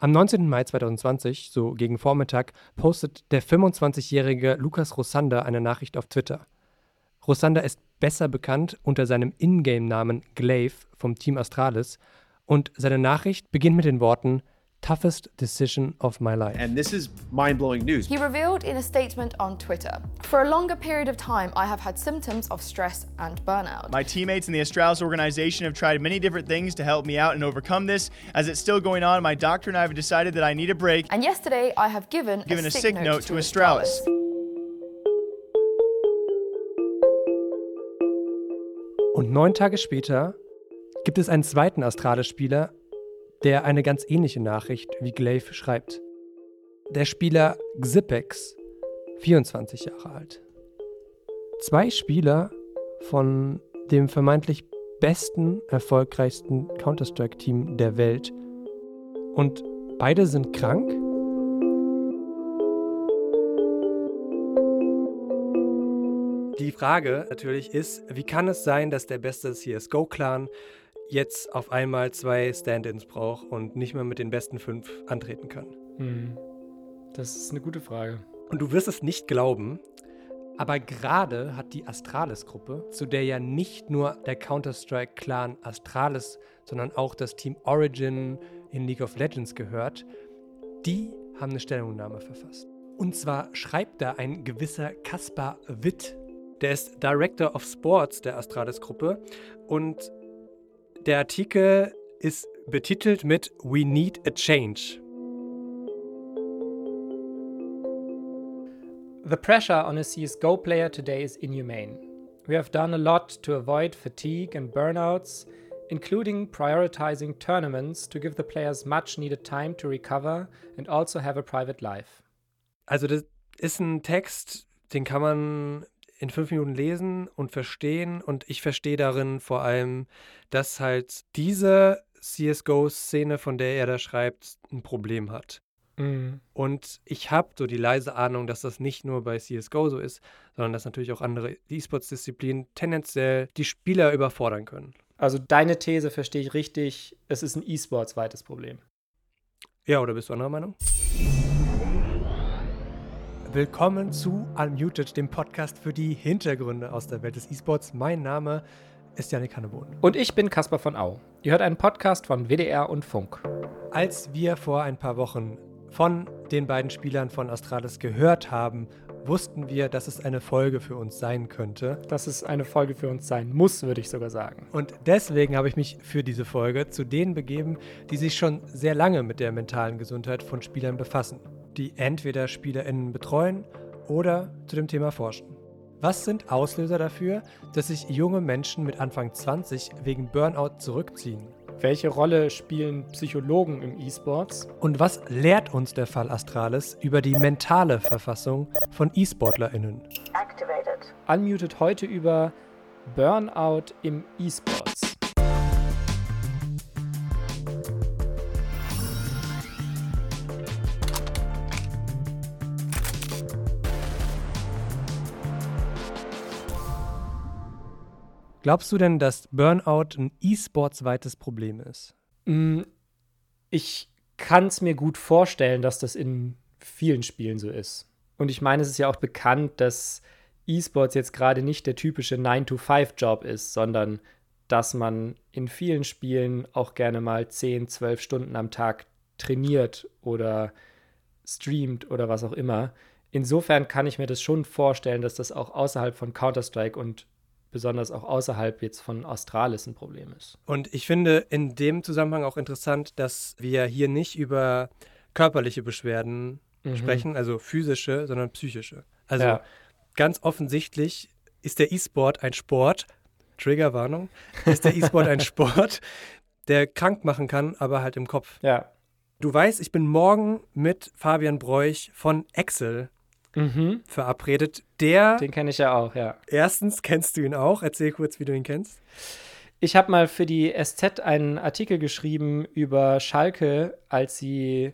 Am 19. Mai 2020, so gegen Vormittag, postet der 25-jährige Lukas Rosander eine Nachricht auf Twitter. Rosander ist besser bekannt unter seinem Ingame-Namen Glaive vom Team Astralis und seine Nachricht beginnt mit den Worten toughest decision of my life. And this is mind blowing news. He revealed in a statement on Twitter For a longer period of time, I have had symptoms of stress and burnout. My teammates in the Astralis organization have tried many different things to help me out and overcome this. As it's still going on, my doctor and I have decided that I need a break. And yesterday, I have given, Given a, sick, note, to Astralis. Und neun Tage später gibt es einen zweiten Astralis-Spieler, der eine ganz ähnliche Nachricht wie Glaive schreibt. Der Spieler Xipex, 24 Jahre alt. Zwei Spieler von dem vermeintlich besten, erfolgreichsten Counter-Strike-Team der Welt. Und beide sind krank? Die Frage natürlich ist, wie kann es sein, dass der beste CSGO-Clan jetzt auf einmal zwei Stand-ins braucht und nicht mehr mit den besten fünf antreten kann? Hm. Das ist eine gute Frage. Und du wirst es nicht glauben, aber gerade hat die Astralis-Gruppe, zu der ja nicht nur der Counter-Strike-Clan Astralis, sondern auch das Team Origin in League of Legends gehört, die haben eine Stellungnahme verfasst. Und zwar schreibt da ein gewisser Kaspar Witt, der ist Director of Sports der Astralis-Gruppe und der Artikel ist betitelt mit We Need a Change. The pressure on a CSGO player today is inhumane. We have done a lot to avoid fatigue and burnouts, including prioritizing tournaments to give the players much needed time to recover and also have a private life. Also das ist ein Text, den kann man in fünf Minuten lesen und verstehen. Und ich verstehe darin vor allem, dass halt diese CSGO-Szene, von der er da schreibt, ein Problem hat. Mhm. Und ich habe so die leise Ahnung, dass das nicht nur bei CSGO so ist, sondern dass natürlich auch andere E-Sports-Disziplinen tendenziell die Spieler überfordern können. Also deine These verstehe ich richtig, es ist ein E-Sports-weites Problem. Ja, oder bist du anderer Meinung? Willkommen zu Unmuted, dem Podcast für die Hintergründe aus der Welt des E-Sports. Mein Name ist Janik Hannebohn. Und ich bin Caspar von Au. Ihr hört einen Podcast von WDR und Funk. Als wir vor ein paar Wochen von den beiden Spielern von Astralis gehört haben, wussten wir, dass es eine Folge für uns sein könnte. Dass es eine Folge für uns sein muss, würde ich sogar sagen. Und deswegen habe ich mich für diese Folge zu denen begeben, die sich schon sehr lange mit der mentalen Gesundheit von Spielern befassen die entweder SpielerInnen betreuen oder zu dem Thema forschen. Was sind Auslöser dafür, dass sich junge Menschen mit Anfang 20 wegen Burnout zurückziehen? Welche Rolle spielen Psychologen im E-Sports? Und was lehrt uns der Fall Astralis über die mentale Verfassung von E-SportlerInnen? Unmuted heute über Burnout im E-Sports. Glaubst du denn, dass Burnout ein E-Sports-weites Problem ist? Mm, ich kann es mir gut vorstellen, dass das in vielen Spielen so ist. Und ich meine, es ist ja auch bekannt, dass E-Sports jetzt gerade nicht der typische 9-to-5-Job ist, sondern dass man in vielen Spielen auch gerne mal 10, 12 Stunden am Tag trainiert oder streamt oder was auch immer. Insofern kann ich mir das schon vorstellen, dass das auch außerhalb von Counter-Strike und besonders auch außerhalb jetzt von Australis ein Problem ist. Und ich finde in dem Zusammenhang auch interessant, dass wir hier nicht über körperliche Beschwerden mhm. sprechen, also physische, sondern psychische. Also ja. ganz offensichtlich ist der E-Sport ein Sport, Triggerwarnung, ist der E-Sport ein Sport, der krank machen kann, aber halt im Kopf. Ja. Du weißt, ich bin morgen mit Fabian Bräuch von Excel mhm. verabredet. Der. Den kenne ich ja auch, ja. Erstens kennst du ihn auch. Erzähl kurz, wie du ihn kennst. Ich habe mal für die SZ einen Artikel geschrieben über Schalke, als sie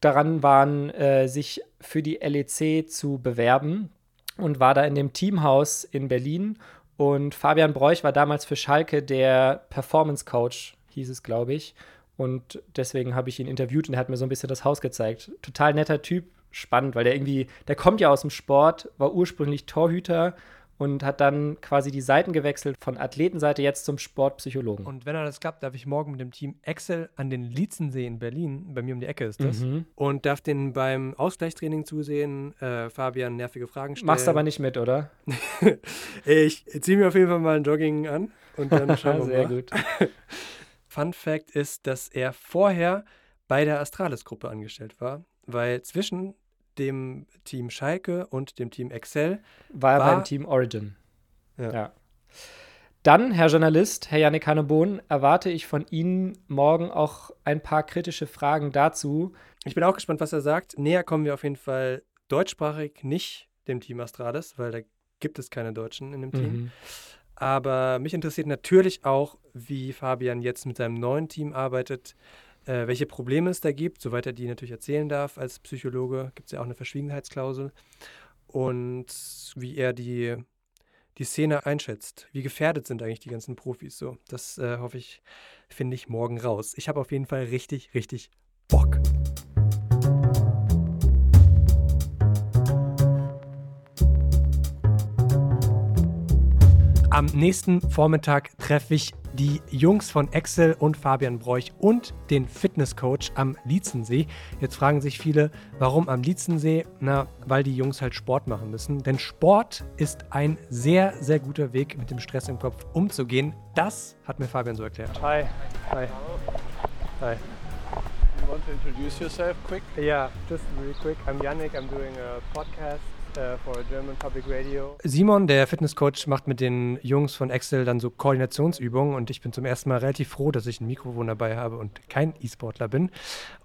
daran waren, äh, sich für die LEC zu bewerben und war da in dem Teamhaus in Berlin. Und Fabian Bräuch war damals für Schalke der Performance Coach, hieß es, glaube ich. Und deswegen habe ich ihn interviewt und er hat mir so ein bisschen das Haus gezeigt. Total netter Typ, spannend, weil der irgendwie, der kommt ja aus dem Sport, war ursprünglich Torhüter und hat dann quasi die Seiten gewechselt von Athletenseite jetzt zum Sportpsychologen. Und wenn alles klappt, darf ich morgen mit dem Team Excel an den Lietzensee in Berlin, bei mir um die Ecke ist das, Mhm. und darf den beim Ausgleichstraining zusehen, äh, Fabian nervige Fragen stellen. Machst aber nicht mit, oder? Ich ziehe mir auf jeden Fall mal ein Jogging an und dann schauen wir Sehr mal. gut. Fun Fact ist, dass er vorher bei der Astralis-Gruppe angestellt war, weil zwischen dem Team Schalke und dem Team Excel War er beim Team Origin. Ja. Dann, Herr Journalist, Herr Janik Hannebohn, erwarte ich von Ihnen morgen auch ein paar kritische Fragen dazu. Ich bin auch gespannt, was er sagt. Näher kommen wir auf jeden Fall deutschsprachig nicht dem Team Astralis, weil da gibt es keine Deutschen in dem Team. Mhm. Aber mich interessiert natürlich auch, wie Fabian jetzt mit seinem neuen Team arbeitet, äh, welche Probleme es da gibt, soweit er die natürlich erzählen darf als Psychologe. Gibt es ja auch eine Verschwiegenheitsklausel. Und wie er die, die Szene einschätzt. Wie gefährdet sind eigentlich die ganzen Profis so? Das äh, hoffe ich, finde ich morgen raus. Ich habe auf jeden Fall richtig, richtig Bock. Am nächsten Vormittag treffe ich die Jungs von Excel und Fabian Broich und den Fitnesscoach am Lietzensee. Jetzt fragen sich viele, warum am Lietzensee? Na, weil die Jungs halt Sport machen müssen. Denn Sport ist ein sehr, sehr guter Weg, mit dem Stress im Kopf umzugehen. Das hat mir Fabian so erklärt. Hi. Hi. Hi. You want to introduce yourself quick? Yeah, just really quick. I'm Yannick. I'm doing a podcast for a German public radio. Simon, der Fitnesscoach, macht mit den Jungs von Excel dann so Koordinationsübungen und ich bin zum ersten Mal relativ froh, dass ich ein Mikrofon dabei habe und kein E-Sportler bin.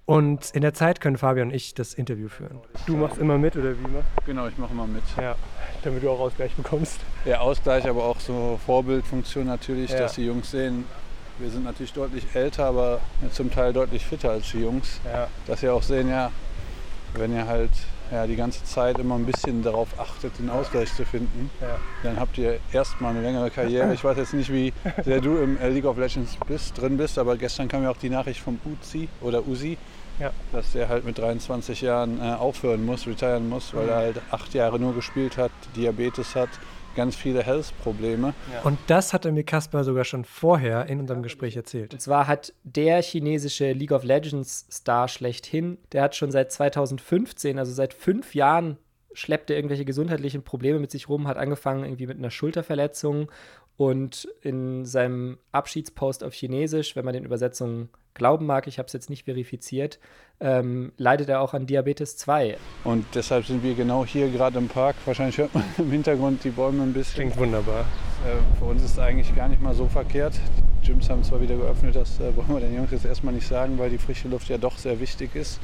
Und in der Zeit können Fabian und ich das Interview führen. Du machst immer mit oder wie machst Genau, ich mache mal mit. Ja, damit du auch Ausgleich bekommst. Ja, Ausgleich, aber auch so Vorbildfunktion natürlich, Ja. dass die Jungs sehen, wir sind natürlich deutlich älter, aber zum Teil deutlich fitter als die Jungs. Ja. Dass sie auch sehen, ja, wenn ihr halt ja, die ganze Zeit immer ein bisschen darauf achtet, den Ausgleich zu finden, Ja. dann habt ihr erstmal eine längere Karriere. Ich weiß jetzt nicht, wie sehr du im League of Legends bist, drin bist, aber gestern kam ja auch die Nachricht vom Uzi oder Uzi, Ja. dass der halt mit 23 Jahren äh, aufhören muss, retiren muss, weil er halt acht Jahre nur gespielt hat, Diabetes hat, ganz viele Health-Probleme. Und das hatte mir Kaspar sogar schon vorher in unserem Gespräch erzählt. Und zwar hat der chinesische League of Legends Star schlechthin, der hat schon seit 2015, also seit fünf Jahren, schleppt er irgendwelche gesundheitlichen Probleme mit sich rum, hat angefangen irgendwie mit einer Schulterverletzung und in seinem Abschiedspost auf Chinesisch, wenn man den Übersetzungen glauben mag, ich habe es jetzt nicht verifiziert, ähm, leidet er auch an Diabetes 2. Und deshalb sind wir genau hier gerade im Park. Wahrscheinlich hört man im Hintergrund die Bäume ein bisschen. Klingt wunderbar. Äh, für uns ist es eigentlich gar nicht mal so verkehrt. Die Gyms haben zwar wieder geöffnet, das äh, wollen wir den Jungs jetzt erstmal nicht sagen, weil die frische Luft ja doch sehr wichtig ist.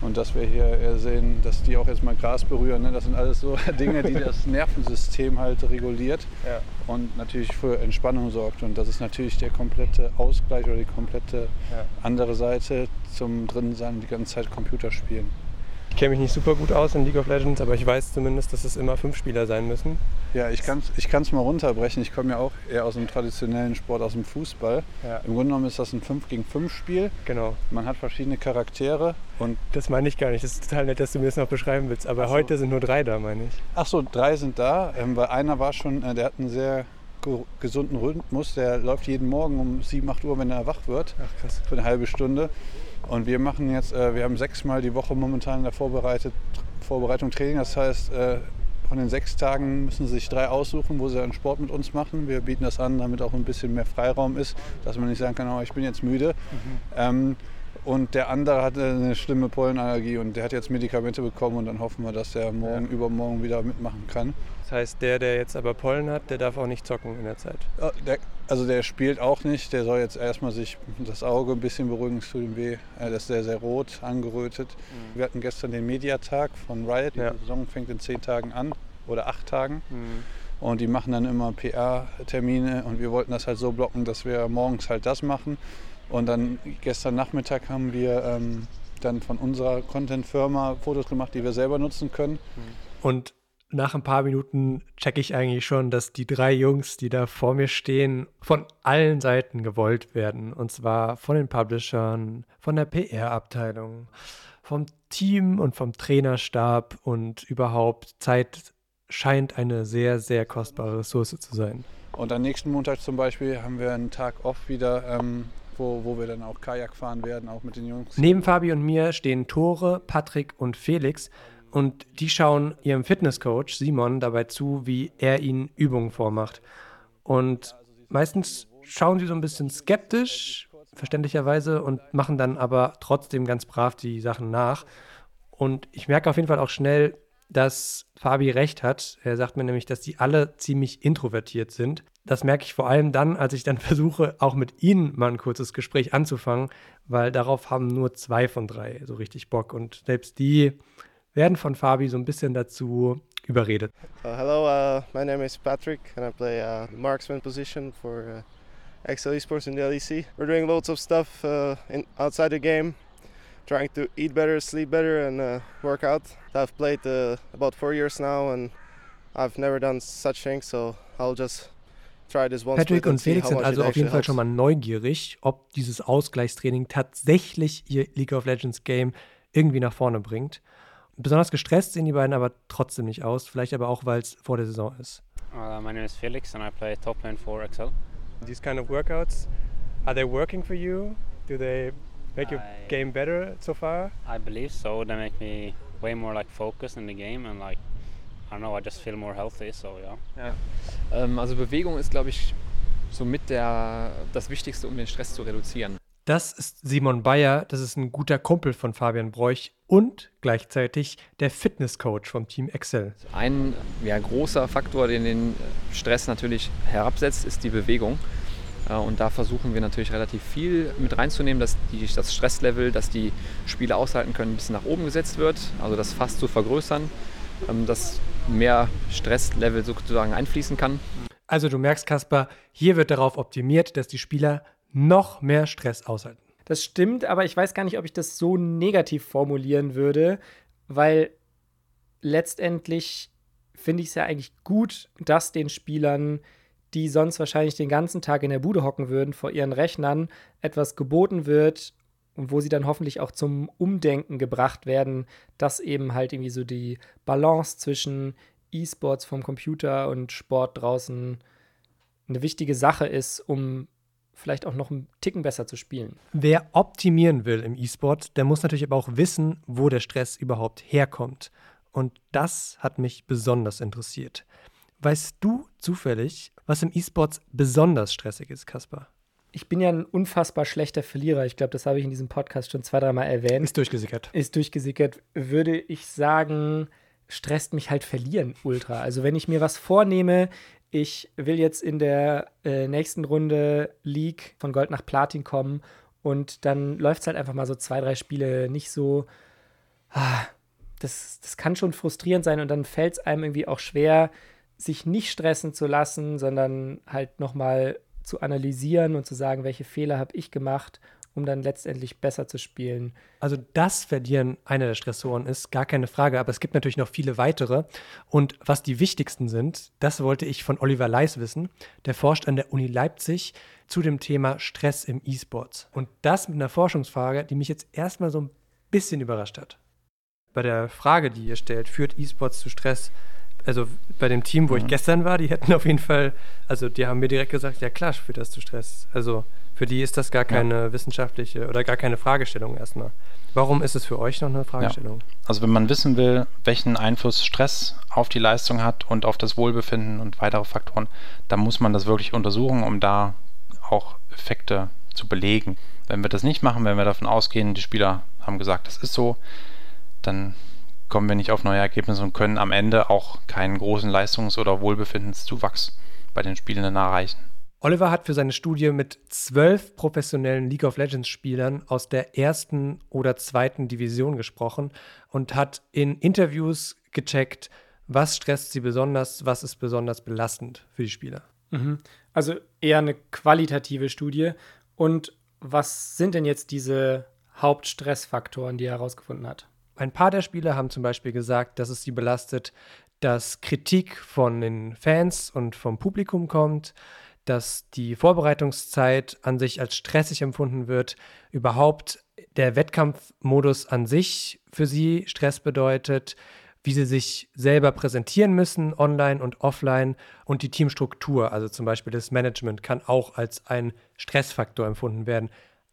Und dass wir hier sehen, dass die auch jetzt mal Gras berühren, ne? das sind alles so Dinge, die das Nervensystem halt reguliert Ja. und natürlich für Entspannung sorgt. Und das ist natürlich der komplette Ausgleich oder die komplette Ja. andere Seite zum drinnen sein, die ganze Zeit Computer spielen. Kenne mich nicht super gut aus in League of Legends, aber ich weiß zumindest, dass es immer fünf Spieler sein müssen. Ja, ich kann es ich kann's mal runterbrechen. Ich komme ja auch eher aus dem traditionellen Sport, aus dem Fußball. Ja. Im Grunde genommen ist das ein 5 gegen 5 Spiel. Genau. Man hat verschiedene Charaktere und Das meine ich gar nicht. Das ist total nett, dass du mir das noch beschreiben willst. Aber heute sind nur drei da, meine ich. ach so, drei sind da, ähm, weil einer war schon, äh, der hat einen sehr ge- gesunden Rhythmus. Der läuft jeden Morgen um 7, 8 Uhr, wenn er wach wird, Ach krass. für eine halbe Stunde. Und wir machen jetzt, äh, wir haben sechsmal die Woche momentan in der Vorbereitung Training. Das heißt, äh, von den sechs Tagen müssen sie sich drei aussuchen, wo sie einen Sport mit uns machen. Wir bieten das an, damit auch ein bisschen mehr Freiraum ist, dass man nicht sagen kann, oh, ich bin jetzt müde. Ähm, und der andere hatte eine schlimme Pollenallergie und der hat jetzt Medikamente bekommen und dann hoffen wir, dass er morgen, übermorgen wieder mitmachen kann. Das heißt, der, der jetzt aber Pollen hat, der darf auch nicht zocken in der Zeit. Der, also der spielt auch nicht, der soll jetzt erstmal sich das Auge ein bisschen beruhigen, es tut ihm weh. Das ist sehr, sehr rot, angerötet. Wir hatten gestern den Mediatag von Riot, die Ja. Saison fängt in zehn Tagen an oder acht Tagen. Und die machen dann immer PR-Termine und wir wollten das halt so blocken, dass wir morgens halt das machen. Und dann gestern Nachmittag haben wir ähm, dann von unserer Content-Firma Fotos gemacht, die wir selber nutzen können. Und nach ein paar Minuten checke ich eigentlich schon, dass die drei Jungs, die da vor mir stehen, von allen Seiten gewollt werden. Und zwar von den Publishern, von der PR-Abteilung, vom Team und vom Trainerstab und überhaupt Zeit scheint eine sehr, sehr kostbare Ressource zu sein. Und am nächsten Montag zum Beispiel haben wir einen Tag off wieder, ähm, wo, wo wir dann auch Kajak fahren werden, auch mit den Jungs. Neben Fabi und mir stehen Tore, Patrick und Felix und die schauen ihrem Fitnesscoach Simon dabei zu, wie er ihnen Übungen vormacht. Und meistens schauen sie so ein bisschen skeptisch, verständlicherweise, und machen dann aber trotzdem ganz brav die Sachen nach. Und ich merke auf jeden Fall auch schnell, dass Fabi recht hat. Er sagt mir nämlich, dass die alle ziemlich introvertiert sind. Das merke ich vor allem dann, als ich dann versuche, auch mit ihnen mal ein kurzes Gespräch anzufangen, weil darauf haben nur zwei von drei so richtig Bock. Und selbst die werden von Fabi so ein bisschen dazu überredet. Uh, hello, uh, my name is Patrick and I play uh, marksman position for uh, XL Esports in the LEC. We're doing loads of stuff uh, in, outside the game, trying to eat better, sleep better and uh, work out. I've played uh, about four years now and I've never done such things, so I'll just Patrick und Felix sind also auf jeden Fall schon mal neugierig, ob dieses Ausgleichstraining tatsächlich ihr League of Legends Game irgendwie nach vorne bringt. Besonders gestresst sehen die beiden aber trotzdem nicht aus, vielleicht aber auch, weil es vor der Saison ist. Uh, my name is Felix and I play top lane for Excel. These kind of workouts, are they working for you? Do they make your I, game better so far? I believe so. They make me way more like focused in the game and like I don't know, I just feel more healthy, so yeah. ja. Ähm, also Bewegung ist, glaube ich, so mit der das Wichtigste, um den Stress zu reduzieren. Das ist Simon Bayer, das ist ein guter Kumpel von Fabian Bräuch und gleichzeitig der Fitnesscoach vom Team Excel. Ein ja, großer Faktor, den den Stress natürlich herabsetzt, ist die Bewegung. Äh, und da versuchen wir natürlich relativ viel mit reinzunehmen, dass die, das Stresslevel, das die Spieler aushalten können, ein bisschen nach oben gesetzt wird, also das Fass zu vergrößern, ähm, dass mehr Stresslevel sozusagen einfließen kann. Also du merkst, Kasper, hier wird darauf optimiert, dass die Spieler noch mehr Stress aushalten. Das stimmt, aber ich weiß gar nicht, ob ich das so negativ formulieren würde, weil letztendlich finde ich es ja eigentlich gut, dass den Spielern, die sonst wahrscheinlich den ganzen Tag in der Bude hocken würden, vor ihren Rechnern etwas geboten wird und wo sie dann hoffentlich auch zum Umdenken gebracht werden, dass eben halt irgendwie so die Balance zwischen E-Sports vom Computer und Sport draußen eine wichtige Sache ist, um vielleicht auch noch einen Ticken besser zu spielen. Wer optimieren will im E-Sport, der muss natürlich aber auch wissen, wo der Stress überhaupt herkommt. Und das hat mich besonders interessiert. Weißt du zufällig, was im E-Sports besonders stressig ist, Kaspar? Ich bin ja ein unfassbar schlechter Verlierer. Ich glaube, das habe ich in diesem Podcast schon zwei, dreimal erwähnt. Ist durchgesickert. Ist durchgesickert. Würde ich sagen, stresst mich halt verlieren ultra. Also wenn ich mir was vornehme, ich will jetzt in der äh, nächsten Runde League von Gold nach Platin kommen und dann läuft es halt einfach mal so zwei, drei Spiele nicht so. Ah, das, das kann schon frustrierend sein und dann fällt es einem irgendwie auch schwer, sich nicht stressen zu lassen, sondern halt nochmal zu analysieren und zu sagen, welche Fehler habe ich gemacht um dann letztendlich besser zu spielen. Also das Verlieren einer der Stressoren ist, gar keine Frage, aber es gibt natürlich noch viele weitere. Und was die wichtigsten sind, das wollte ich von Oliver Leis wissen. Der forscht an der Uni Leipzig zu dem Thema Stress im E-Sports. Und das mit einer Forschungsfrage, die mich jetzt erstmal so ein bisschen überrascht hat. Bei der Frage, die ihr stellt, führt E-Sports zu Stress? Also bei dem Team, wo mhm. ich gestern war, die hätten auf jeden Fall, also die haben mir direkt gesagt, ja klar, führt das zu Stress. Also für die ist das gar keine ja. wissenschaftliche oder gar keine Fragestellung erstmal. Warum ist es für euch noch eine Fragestellung? Ja. Also wenn man wissen will, welchen Einfluss Stress auf die Leistung hat und auf das Wohlbefinden und weitere Faktoren, dann muss man das wirklich untersuchen, um da auch Effekte zu belegen. Wenn wir das nicht machen, wenn wir davon ausgehen, die Spieler haben gesagt, das ist so, dann kommen wir nicht auf neue Ergebnisse und können am Ende auch keinen großen Leistungs- oder Wohlbefindenszuwachs bei den Spielenden erreichen. Oliver hat für seine Studie mit zwölf professionellen League of Legends-Spielern aus der ersten oder zweiten Division gesprochen und hat in Interviews gecheckt, was stresst sie besonders, was ist besonders belastend für die Spieler. Mhm. Also eher eine qualitative Studie. Und was sind denn jetzt diese Hauptstressfaktoren, die er herausgefunden hat? Ein paar der Spieler haben zum Beispiel gesagt, dass es sie belastet, dass Kritik von den Fans und vom Publikum kommt, dass die Vorbereitungszeit an sich als stressig empfunden wird, überhaupt der Wettkampfmodus an sich für sie Stress bedeutet, wie sie sich selber präsentieren müssen, online und offline und die Teamstruktur, also zum Beispiel das Management, kann auch als ein Stressfaktor empfunden werden.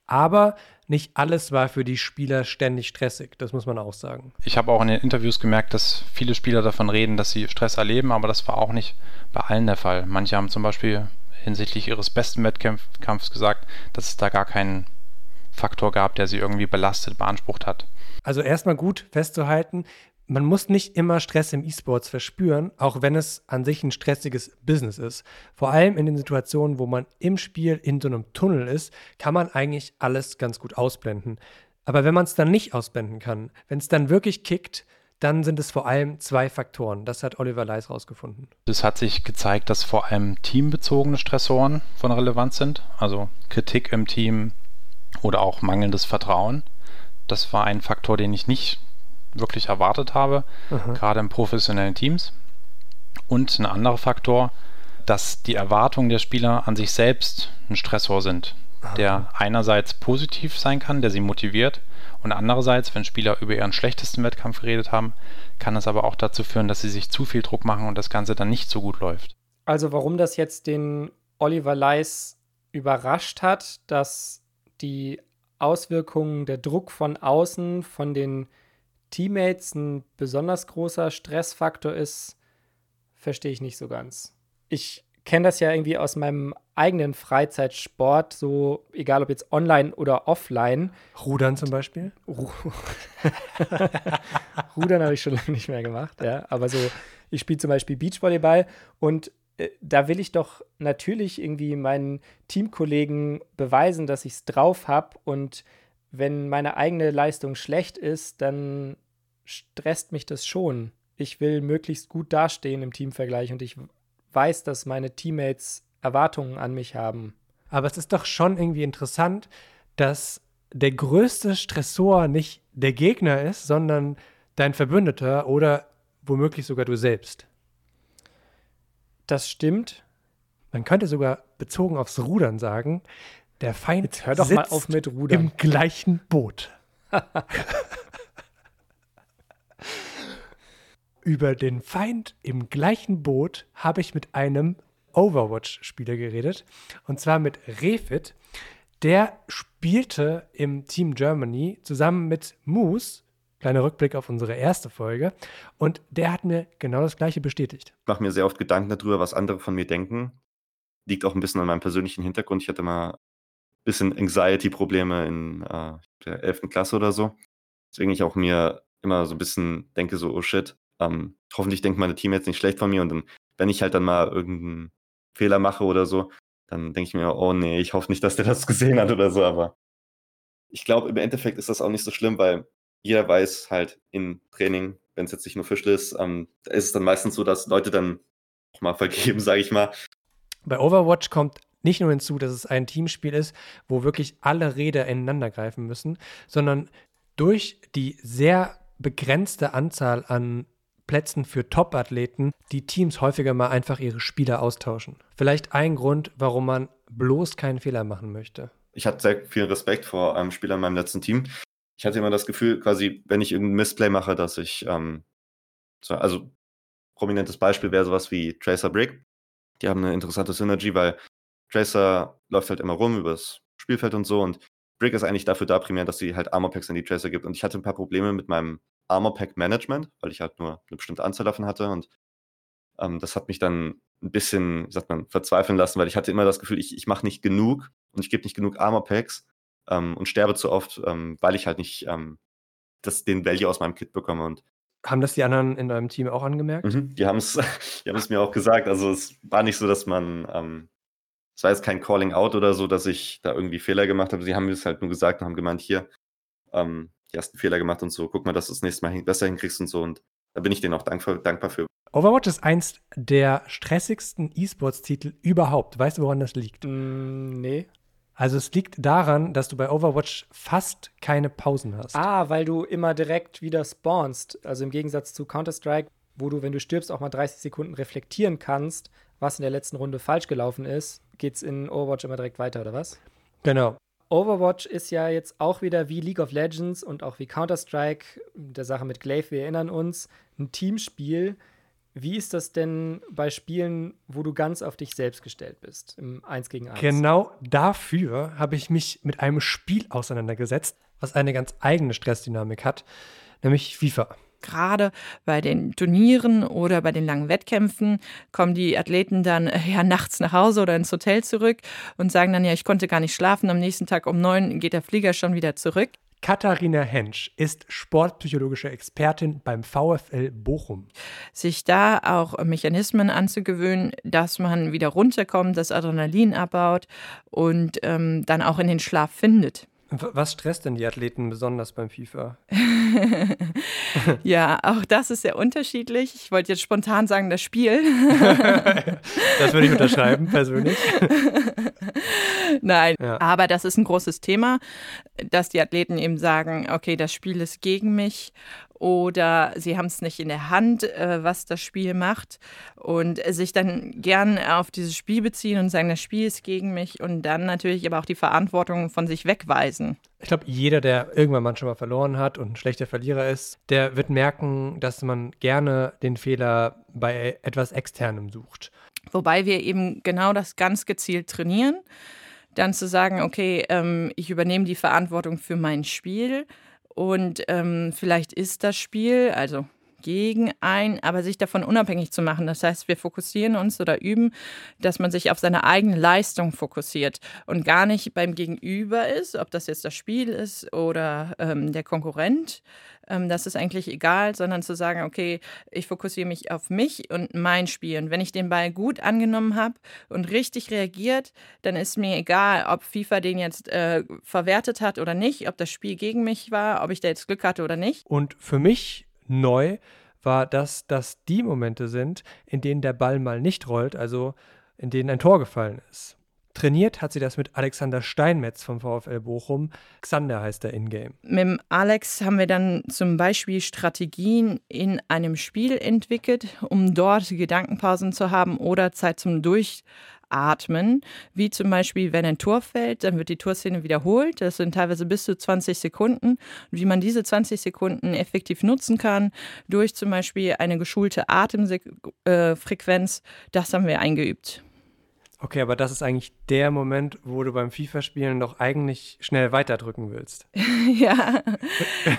Aber nicht alles war für die Spieler ständig stressig, das muss man auch sagen. Ich habe auch in den Interviews gemerkt, dass viele Spieler davon reden, dass sie Stress erleben, aber das war auch nicht bei allen der Fall. Manche haben zum Beispiel hinsichtlich ihres besten Wettkampfs gesagt, dass es da gar keinen Faktor gab, der sie irgendwie belastet, beansprucht hat. Also erstmal gut festzuhalten, man muss nicht immer Stress im E-Sports verspüren, auch wenn es an sich ein stressiges Business ist. Vor allem in den Situationen, wo man im Spiel in so einem Tunnel ist, kann man eigentlich alles ganz gut ausblenden. Aber wenn man es dann nicht ausblenden kann, wenn es dann wirklich kickt, dann sind es vor allem zwei Faktoren. Das hat Oliver Leis rausgefunden. Es hat sich gezeigt, dass vor allem teambezogene Stressoren von Relevanz sind. Also Kritik im Team oder auch mangelndes Vertrauen. Das war ein Faktor, den ich nicht wirklich erwartet habe, Aha. gerade in professionellen Teams. Und ein anderer Faktor, dass die Erwartungen der Spieler an sich selbst ein Stressor sind. Der einerseits positiv sein kann, der sie motiviert, und andererseits, wenn Spieler über ihren schlechtesten Wettkampf geredet haben, kann es aber auch dazu führen, dass sie sich zu viel Druck machen und das Ganze dann nicht so gut läuft. Also warum das jetzt den Oliver Leis überrascht hat, dass die Auswirkungen, der Druck von außen, von den Teammates ein besonders großer Stressfaktor ist, verstehe ich nicht so ganz. Ich kenne das ja irgendwie aus meinem eigenen Freizeitsport, so egal ob jetzt online oder offline. Rudern zum Beispiel? Ru Rudern habe ich schon lange nicht mehr gemacht, ja. Aber so, ich spiele zum Beispiel Beachvolleyball und äh, da will ich doch natürlich irgendwie meinen Teamkollegen beweisen, dass ich es drauf habe und wenn meine eigene Leistung schlecht ist, dann stresst mich das schon. Ich will möglichst gut dastehen im Teamvergleich und ich weiß, dass meine Teammates Erwartungen an mich haben. Aber es ist doch schon irgendwie interessant, dass der größte Stressor nicht der Gegner ist, sondern dein Verbündeter oder womöglich sogar du selbst. Das stimmt. Man könnte sogar bezogen aufs Rudern sagen, der Feind Jetzt hör doch mal auf mit Rudern. im gleichen Boot. Über den Feind im gleichen Boot habe ich mit einem Overwatch-Spieler geredet. Und zwar mit Refit. Der spielte im Team Germany zusammen mit Moose. Kleiner Rückblick auf unsere erste Folge. Und der hat mir genau das Gleiche bestätigt. Ich mache mir sehr oft Gedanken darüber, was andere von mir denken. Liegt auch ein bisschen an meinem persönlichen Hintergrund. Ich hatte mal ein bisschen Anxiety-Probleme in äh, der 11. Klasse oder so. Deswegen ich auch mir immer so ein bisschen denke, so, oh shit, ähm, hoffentlich denken meine Teammates nicht schlecht von mir und dann, wenn ich halt dann mal irgendeinen Fehler mache oder so, dann denke ich mir, oh nee, ich hoffe nicht, dass der das gesehen hat oder so, aber ich glaube, im Endeffekt ist das auch nicht so schlimm, weil jeder weiß halt im Training, wenn es jetzt nicht nur Fischl ist, ähm, da ist es dann meistens so, dass Leute dann auch mal vergeben, sage ich mal. Bei Overwatch kommt nicht nur hinzu, dass es ein Teamspiel ist, wo wirklich alle Räder ineinander greifen müssen, sondern durch die sehr begrenzte Anzahl an Plätzen für Top-Athleten die Teams häufiger mal einfach ihre Spieler austauschen. Vielleicht ein Grund, warum man bloß keinen Fehler machen möchte. Ich hatte sehr viel Respekt vor einem Spieler in meinem letzten Team. Ich hatte immer das Gefühl, quasi, wenn ich irgendein Missplay mache, dass ich, ähm, so, also prominentes Beispiel wäre sowas wie Tracer Brick. Die haben eine interessante Synergy, weil Tracer läuft halt immer rum übers Spielfeld und so und Brick ist eigentlich dafür da primär, dass sie halt Armor Packs an die Tracer gibt. Und ich hatte ein paar Probleme mit meinem Armor Pack Management, weil ich halt nur eine bestimmte Anzahl davon hatte. Und ähm, das hat mich dann ein bisschen, wie sagt man, verzweifeln lassen, weil ich hatte immer das Gefühl, ich, ich mache nicht genug und ich gebe nicht genug Armor Packs ähm, und sterbe zu oft, ähm, weil ich halt nicht ähm, das, den Value aus meinem Kit bekomme. Und haben das die anderen in deinem Team auch angemerkt? Mhm, die haben es die mir auch gesagt. Also es war nicht so, dass man, ähm, es war jetzt kein Calling Out oder so, dass ich da irgendwie Fehler gemacht habe. Sie haben es halt nur gesagt und haben gemeint, hier, ähm, die ersten Fehler gemacht und so. Guck mal, dass du das nächste Mal besser hinkriegst und so. Und da bin ich denen auch dankbar, dankbar für. Overwatch ist eins der stressigsten E-Sports-Titel überhaupt. Weißt du, woran das liegt? Mm, nee. Also es liegt daran, dass du bei Overwatch fast keine Pausen hast. Ah, weil du immer direkt wieder spawnst. Also im Gegensatz zu Counter-Strike wo du, wenn du stirbst, auch mal 30 Sekunden reflektieren kannst, was in der letzten Runde falsch gelaufen ist, geht es in Overwatch immer direkt weiter, oder was? Genau. Overwatch ist ja jetzt auch wieder wie League of Legends und auch wie Counter-Strike, der Sache mit Glaive, wir erinnern uns, ein Teamspiel. Wie ist das denn bei Spielen, wo du ganz auf dich selbst gestellt bist, im 1 gegen 1? Genau dafür habe ich mich mit einem Spiel auseinandergesetzt, was eine ganz eigene Stressdynamik hat, nämlich FIFA gerade bei den Turnieren oder bei den langen Wettkämpfen kommen die Athleten dann äh, ja nachts nach Hause oder ins Hotel zurück und sagen dann ja, ich konnte gar nicht schlafen. Am nächsten Tag um neun geht der Flieger schon wieder zurück. Katharina Hensch ist sportpsychologische Expertin beim VfL Bochum. Sich da auch Mechanismen anzugewöhnen, dass man wieder runterkommt, das Adrenalin abbaut und ähm, dann auch in den Schlaf findet. Was stresst denn die Athleten besonders beim FIFA? ja, auch das ist sehr unterschiedlich. Ich wollte jetzt spontan sagen, das Spiel. das würde ich unterschreiben, persönlich. Nein, ja. aber das ist ein großes Thema, dass die Athleten eben sagen, okay, das Spiel ist gegen mich oder sie haben es nicht in der Hand, äh, was das Spiel macht und sich dann gern auf dieses Spiel beziehen und sagen, das Spiel ist gegen mich und dann natürlich aber auch die Verantwortung von sich wegweisen. Ich glaube, jeder, der irgendwann mal schon mal verloren hat und ein schlechter Verlierer ist, der wird merken, dass man gerne den Fehler bei etwas Externem sucht. Wobei wir eben genau das ganz gezielt trainieren. Dann zu sagen, okay, ähm, ich übernehme die Verantwortung für mein Spiel und ähm, vielleicht ist das Spiel, also gegen ein, aber sich davon unabhängig zu machen. Das heißt, wir fokussieren uns oder üben, dass man sich auf seine eigene Leistung fokussiert und gar nicht beim Gegenüber ist, ob das jetzt das Spiel ist oder ähm, der Konkurrent. Ähm, das ist eigentlich egal, sondern zu sagen, okay, ich fokussiere mich auf mich und mein Spiel. Und wenn ich den Ball gut angenommen habe und richtig reagiert, dann ist mir egal, ob FIFA den jetzt äh, verwertet hat oder nicht, ob das Spiel gegen mich war, ob ich da jetzt Glück hatte oder nicht. Und für mich neu war, dass das die Momente sind, in denen der Ball mal nicht rollt, also in denen ein Tor gefallen ist. Trainiert hat sie das mit Alexander Steinmetz vom VfL Bochum. Xander heißt der Ingame. Mit Alex haben wir dann zum Beispiel Strategien in einem Spiel entwickelt, um dort Gedankenpausen zu haben oder Zeit zum Durch atmen, wie zum Beispiel, wenn ein Tor fällt, dann wird die Torszene wiederholt. Das sind teilweise bis zu 20 Sekunden. Und wie man diese 20 Sekunden effektiv nutzen kann, durch zum Beispiel eine geschulte Atemfrequenz, das haben wir eingeübt. Okay, aber das ist eigentlich der Moment, wo du beim FIFA-Spielen doch eigentlich schnell weiterdrücken willst. ja,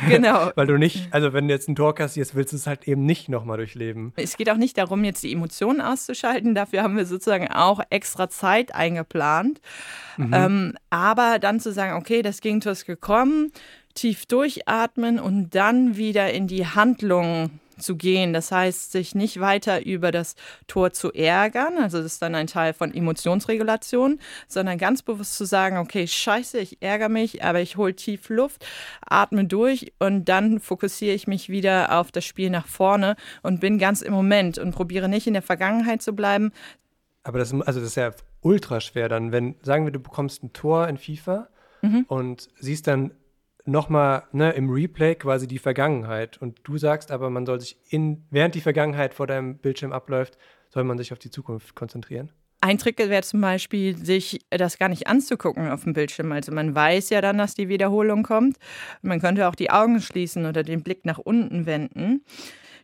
genau. Weil du nicht, also wenn du jetzt ein Tor kassierst, willst du es halt eben nicht nochmal durchleben. Es geht auch nicht darum, jetzt die Emotionen auszuschalten. Dafür haben wir sozusagen auch extra Zeit eingeplant. Mhm. Ähm, aber dann zu sagen, okay, das Gegentor ist gekommen, tief durchatmen und dann wieder in die Handlung zu gehen. Das heißt, sich nicht weiter über das Tor zu ärgern, also das ist dann ein Teil von Emotionsregulation, sondern ganz bewusst zu sagen, okay, scheiße, ich ärgere mich, aber ich hole tief Luft, atme durch und dann fokussiere ich mich wieder auf das Spiel nach vorne und bin ganz im Moment und probiere nicht in der Vergangenheit zu bleiben. Aber das, also das ist ja ultra schwer dann, wenn, sagen wir, du bekommst ein Tor in FIFA mhm. und siehst dann nochmal ne, im Replay quasi die Vergangenheit. Und du sagst aber, man soll sich in, während die Vergangenheit vor deinem Bildschirm abläuft, soll man sich auf die Zukunft konzentrieren. Ein Trick wäre zum Beispiel, sich das gar nicht anzugucken auf dem Bildschirm. Also man weiß ja dann, dass die Wiederholung kommt. Man könnte auch die Augen schließen oder den Blick nach unten wenden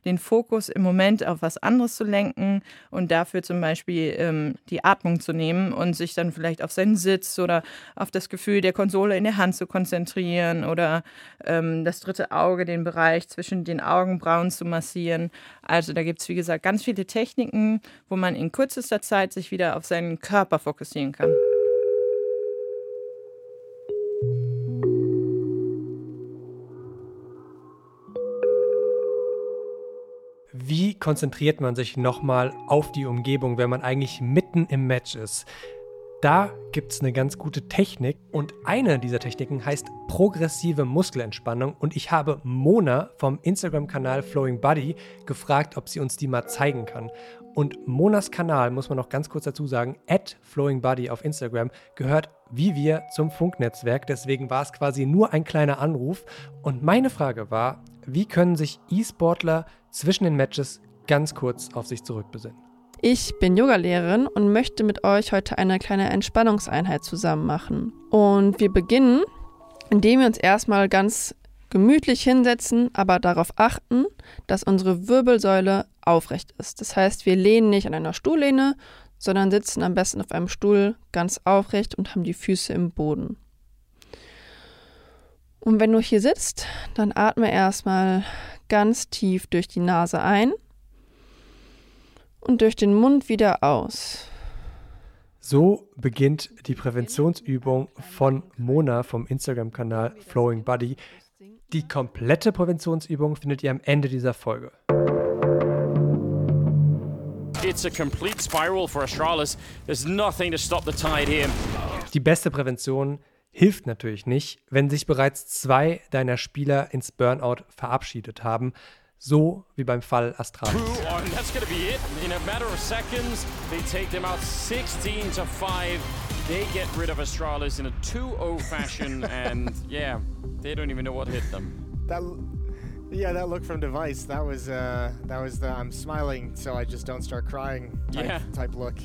den Fokus im Moment auf was anderes zu lenken und dafür zum Beispiel ähm, die Atmung zu nehmen und sich dann vielleicht auf seinen Sitz oder auf das Gefühl der Konsole in der Hand zu konzentrieren oder ähm, das dritte Auge, den Bereich zwischen den Augenbrauen zu massieren. Also da gibt es, wie gesagt, ganz viele Techniken, wo man in kürzester Zeit sich wieder auf seinen Körper fokussieren kann. Wie konzentriert man sich nochmal auf die Umgebung, wenn man eigentlich mitten im Match ist? Da gibt es eine ganz gute Technik und eine dieser Techniken heißt progressive Muskelentspannung und ich habe Mona vom Instagram-Kanal Flowing Body gefragt, ob sie uns die mal zeigen kann. Und Monas Kanal, muss man noch ganz kurz dazu sagen, at Flowing Body auf Instagram, gehört wie wir zum Funknetzwerk. Deswegen war es quasi nur ein kleiner Anruf. Und meine Frage war, wie können sich E-Sportler zwischen den Matches ganz kurz auf sich zurückbesinnen. Ich bin Yogalehrerin und möchte mit euch heute eine kleine Entspannungseinheit zusammen machen. Und wir beginnen, indem wir uns erstmal ganz gemütlich hinsetzen, aber darauf achten, dass unsere Wirbelsäule aufrecht ist. Das heißt, wir lehnen nicht an einer Stuhllehne, sondern sitzen am besten auf einem Stuhl ganz aufrecht und haben die Füße im Boden. Und wenn du hier sitzt, dann atme erstmal ganz tief durch die Nase ein und durch den Mund wieder aus. So beginnt die Präventionsübung von Mona vom Instagram-Kanal Flowing Body. Die komplette Präventionsübung findet ihr am Ende dieser Folge. It's a complete spiral for Astralis. There's nothing to stop the tide here. Die beste Prävention hilft natürlich nicht, wenn sich bereits zwei deiner Spieler ins Burnout verabschiedet haben, so wie beim Fall Astralis. And that's going to be it. In a matter of seconds, they take them out 16 to 5. They get rid of Astralis in a 2-0 fashion, and yeah, they don't even know what hit them. That, yeah, that look from Device, that was uh, that was the I'm smiling so I just don't start crying type, Yeah. type look.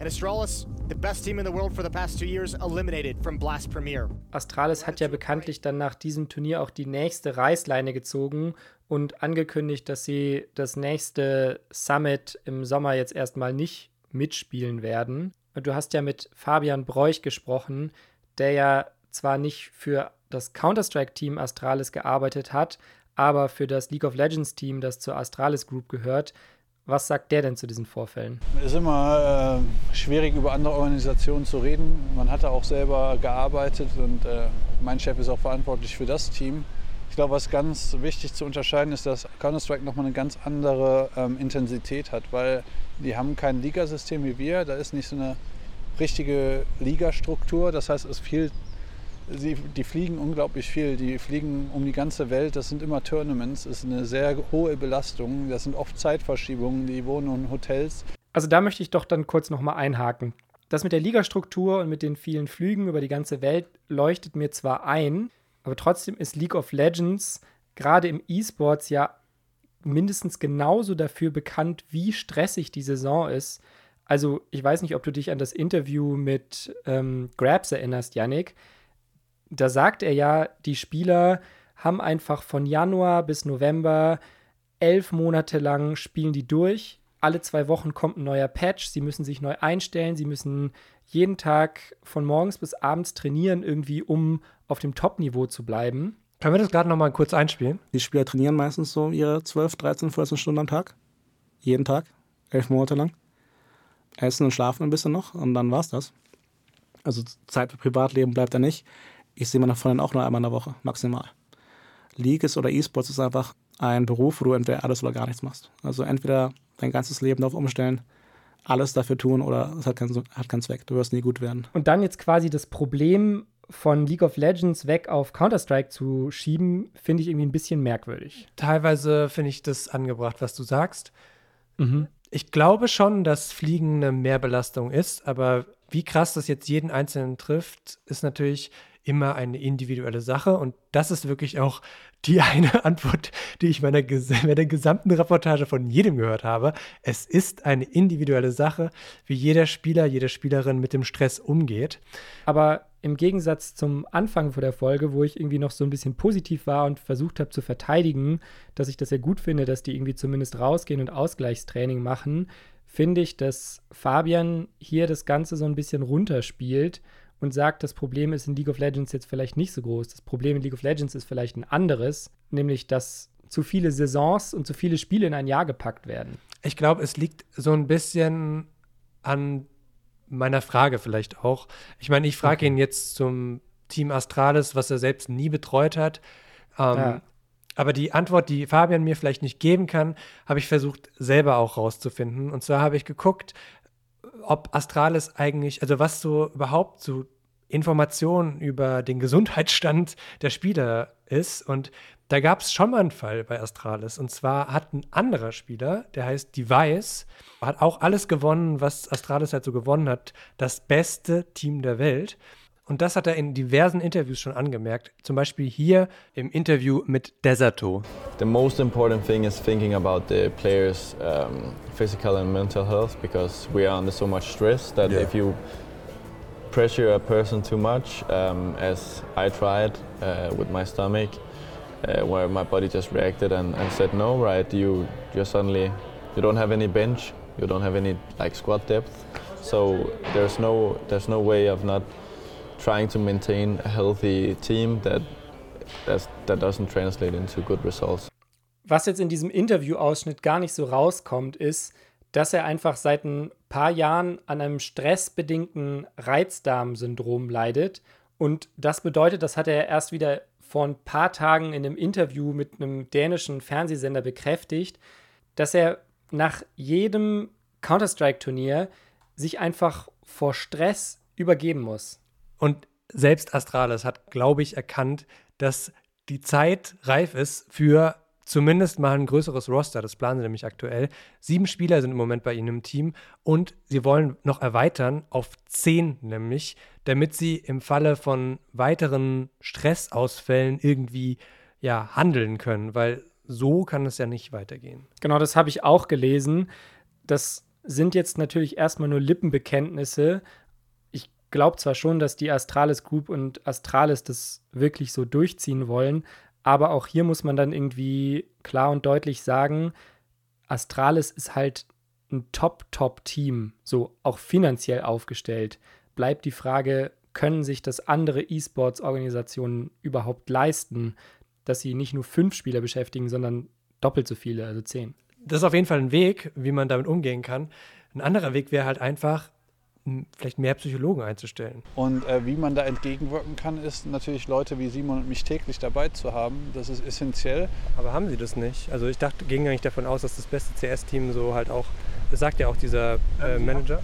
And Astralis, the best team in the world for the past two years, eliminated from Blast Premier. Astralis hat ja bekanntlich dann nach diesem Turnier auch die nächste Reißleine gezogen und angekündigt, dass sie das nächste Summit im Sommer jetzt erstmal nicht mitspielen werden. Du hast ja mit Fabian Broich gesprochen, der ja zwar nicht für das Counter-Strike-Team Astralis gearbeitet hat, aber für das League of Legends-Team, das zur Astralis Group gehört. Was sagt der denn zu diesen Vorfällen? Es ist immer äh, schwierig, über andere Organisationen zu reden. Man hat da auch selber gearbeitet und äh, mein Chef ist auch verantwortlich für das Team. Ich glaube, was ganz wichtig zu unterscheiden ist, dass Counter-Strike nochmal eine ganz andere ähm, Intensität hat, weil die haben kein Ligasystem wie wir. Da ist nicht so eine richtige Ligastruktur. Das heißt, es viel, sie, die fliegen unglaublich viel. Die fliegen um die ganze Welt. Das sind immer Tournaments. Das ist eine sehr hohe Belastung. Das sind oft Zeitverschiebungen. Die wohnen in Hotels. Also da möchte ich doch dann kurz nochmal einhaken. Das mit der Ligastruktur und mit den vielen Flügen über die ganze Welt leuchtet mir zwar ein, aber trotzdem ist League of Legends gerade im E-Sports ja mindestens genauso dafür bekannt, wie stressig die Saison ist. Also ich weiß nicht, ob du dich an das Interview mit ähm, Grabs erinnerst, Yannick. Da sagt er ja, die Spieler haben einfach von Januar bis November elf Monate lang spielen die durch. Alle zwei Wochen kommt ein neuer Patch. Sie müssen sich neu einstellen. Sie müssen jeden Tag von morgens bis abends trainieren, irgendwie, um auf dem Top-Niveau zu bleiben. Können wir das gerade noch mal kurz einspielen? Die Spieler trainieren meistens so ihre 12, 13, 14 Stunden am Tag. Jeden Tag. Elf Monate lang. Essen und schlafen ein bisschen noch und dann war's das. Also Zeit für Privatleben bleibt da nicht. Ich sehe meine Freundin auch nur einmal in der Woche, maximal. League ist oder E-Sports ist einfach ein Beruf, wo du entweder alles oder gar nichts machst. Also entweder dein ganzes Leben darauf umstellen, alles dafür tun oder es hat keinen, hat keinen Zweck. Du wirst nie gut werden. Und dann jetzt quasi das Problem von League of Legends weg auf Counter-Strike zu schieben, finde ich irgendwie ein bisschen merkwürdig. Teilweise finde ich das angebracht, was du sagst. Mhm. Ich glaube schon, dass Fliegen eine Mehrbelastung ist, aber wie krass das jetzt jeden Einzelnen trifft, ist natürlich immer eine individuelle Sache. Und das ist wirklich auch die eine Antwort, die ich meiner, meiner gesamten Reportage von jedem gehört habe. Es ist eine individuelle Sache, wie jeder Spieler, jede Spielerin mit dem Stress umgeht. Aber im Gegensatz zum Anfang vor der Folge, wo ich irgendwie noch so ein bisschen positiv war und versucht habe zu verteidigen, dass ich das ja gut finde, dass die irgendwie zumindest rausgehen und Ausgleichstraining machen, finde ich, dass Fabian hier das Ganze so ein bisschen runterspielt und sagt, das Problem ist in League of Legends jetzt vielleicht nicht so groß. Das Problem in League of Legends ist vielleicht ein anderes, nämlich dass zu viele Saisons und zu viele Spiele in ein Jahr gepackt werden. Ich glaube, es liegt so ein bisschen an meiner Frage vielleicht auch. Ich meine, ich frage Okay. ihn jetzt zum Team Astralis, was er selbst nie betreut hat. Ähm, Ja. Aber die Antwort, die Fabian mir vielleicht nicht geben kann, habe ich versucht selber auch rauszufinden. Und zwar habe ich geguckt, ob Astralis eigentlich, also was so überhaupt so Informationen über den Gesundheitsstand der Spieler ist. Und da gab es schon mal einen Fall bei Astralis. Und zwar hat ein anderer Spieler, der heißt Device, hat auch alles gewonnen, was Astralis halt so gewonnen hat. Das beste Team der Welt. Und das hat er in diversen Interviews schon angemerkt. Zum Beispiel hier im Interview mit Deserto. The most important thing is thinking about the players' um, physical and mental health because we are under so much stress that Yeah. if you pressure a person too much, um, as I tried uh, with my stomach, uh, where my body just reacted and, and said no, right? You you suddenly you don't have any bench, you don't have any like squat depth, so there's no there's no way of not trying to maintain a healthy team that that doesn't translate into good results. Was jetzt in diesem Interviewausschnitt gar nicht so rauskommt, ist, dass er einfach seit ein paar Jahren an einem stressbedingten Reizdarmsyndrom leidet. Und das bedeutet, das hat er erst wieder vor ein paar Tagen in einem Interview mit einem dänischen Fernsehsender bekräftigt, dass er nach jedem Counter-Strike-Turnier sich einfach vor Stress übergeben muss. Und selbst Astralis hat, glaube ich, erkannt, dass die Zeit reif ist für zumindest mal ein größeres Roster. Das planen sie nämlich aktuell. Sieben Spieler sind im Moment bei ihnen im Team und sie wollen noch erweitern auf zehn nämlich, damit sie im Falle von weiteren Stressausfällen irgendwie ja handeln können, weil so kann es ja nicht weitergehen. Genau, das habe ich auch gelesen. Das sind jetzt natürlich erstmal nur Lippenbekenntnisse. Glaube zwar schon, dass die Astralis Group und Astralis das wirklich so durchziehen wollen, aber auch hier muss man dann irgendwie klar und deutlich sagen, Astralis ist halt ein Top-Top-Team, so auch finanziell aufgestellt. Bleibt die Frage, können sich das andere E-Sports-Organisationen überhaupt leisten, dass sie nicht nur fünf Spieler beschäftigen, sondern doppelt so viele, also zehn? Das ist auf jeden Fall ein Weg, wie man damit umgehen kann. Ein anderer Weg wäre halt einfach, vielleicht mehr Psychologen einzustellen. Und äh, wie man da entgegenwirken kann, ist natürlich Leute wie Simon und mich täglich dabei zu haben. Das ist essentiell. Aber haben sie das nicht? Also ich dachte, ging eigentlich davon aus, dass das beste CS-Team so halt auch, das sagt ja auch dieser äh, Manager.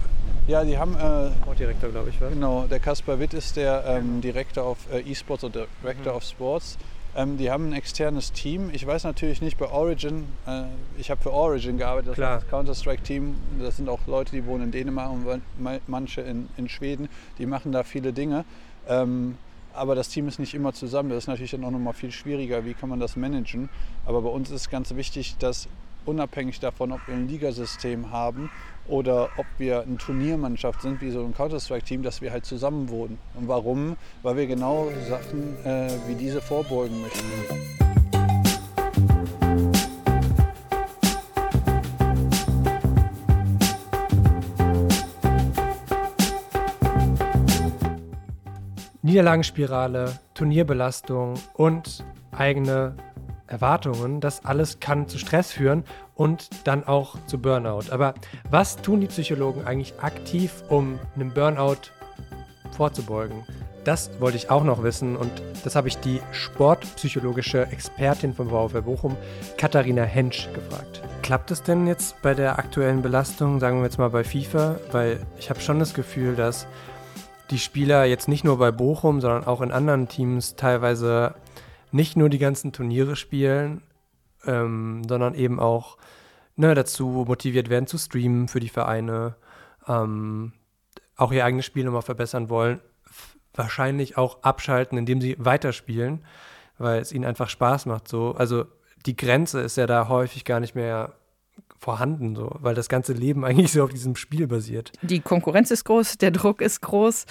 Ja, die haben. Äh, Sportdirektor, glaube ich, was? Genau, der Kaspar Witt ist der ähm, Director of äh, E-Sports oder Director Mhm. of Sports. Ähm, die haben ein externes Team. Ich weiß natürlich nicht bei Origin, äh, ich habe für Origin gearbeitet, das Klar. das Counter-Strike-Team. Das sind auch Leute, die wohnen in Dänemark und ma- manche in, in Schweden. Die machen da viele Dinge. Ähm, aber das Team ist nicht immer zusammen. Das ist natürlich dann auch nochmal viel schwieriger. Wie kann man das managen? Aber bei uns ist ganz wichtig, dass unabhängig davon, ob wir ein Ligasystem haben oder ob wir eine Turniermannschaft sind, wie so ein Counter-Strike-Team, dass wir halt zusammen wohnen. Und warum? Weil wir genau Sachen äh, wie diese vorbeugen möchten. Niederlagenspirale, Turnierbelastung und eigene Erwartungen, das alles kann zu Stress führen und dann auch zu Burnout. Aber was tun die Psychologen eigentlich aktiv, um einem Burnout vorzubeugen? Das wollte ich auch noch wissen und das habe ich die sportpsychologische Expertin vom VfL Bochum, Katharina Hensch, gefragt. Klappt es denn jetzt bei der aktuellen Belastung, sagen wir jetzt mal bei FIFA? Weil ich habe schon das Gefühl, dass die Spieler jetzt nicht nur bei Bochum, sondern auch in anderen Teams teilweise nicht nur die ganzen Turniere spielen, ähm, sondern eben auch ne, dazu motiviert werden zu streamen für die Vereine, ähm, auch ihr eigenes Spiel nochmal verbessern wollen, wahrscheinlich auch abschalten, indem sie weiterspielen, weil es ihnen einfach Spaß macht. So. Also die Grenze ist ja da häufig gar nicht mehr vorhanden, so, weil das ganze Leben eigentlich so auf diesem Spiel basiert. Die Konkurrenz ist groß, der Druck ist groß.